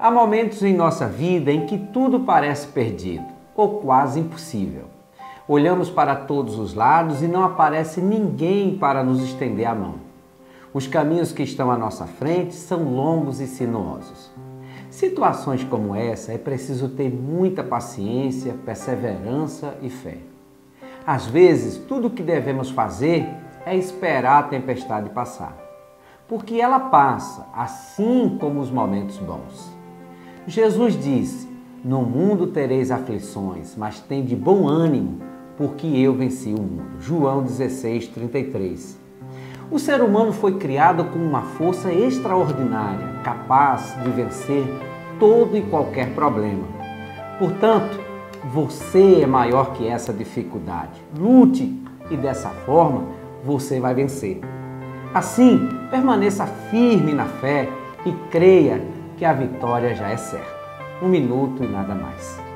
Há momentos em nossa vida em que tudo parece perdido ou quase impossível. Olhamos para todos os lados e não aparece ninguém para nos estender a mão. Os caminhos que estão à nossa frente são longos e sinuosos. Situações como essa é preciso ter muita paciência, perseverança e fé. Às vezes, tudo o que devemos fazer é esperar a tempestade passar, porque ela passa, assim como os momentos bons. Jesus disse: No mundo tereis aflições, mas tem de bom ânimo, porque eu venci o mundo. João 16, 33. O ser humano foi criado com uma força extraordinária, capaz de vencer todo e qualquer problema. Portanto, você é maior que essa dificuldade. Lute e dessa forma você vai vencer. Assim, permaneça firme na fé e creia que a vitória já é certa. Um minuto e nada mais.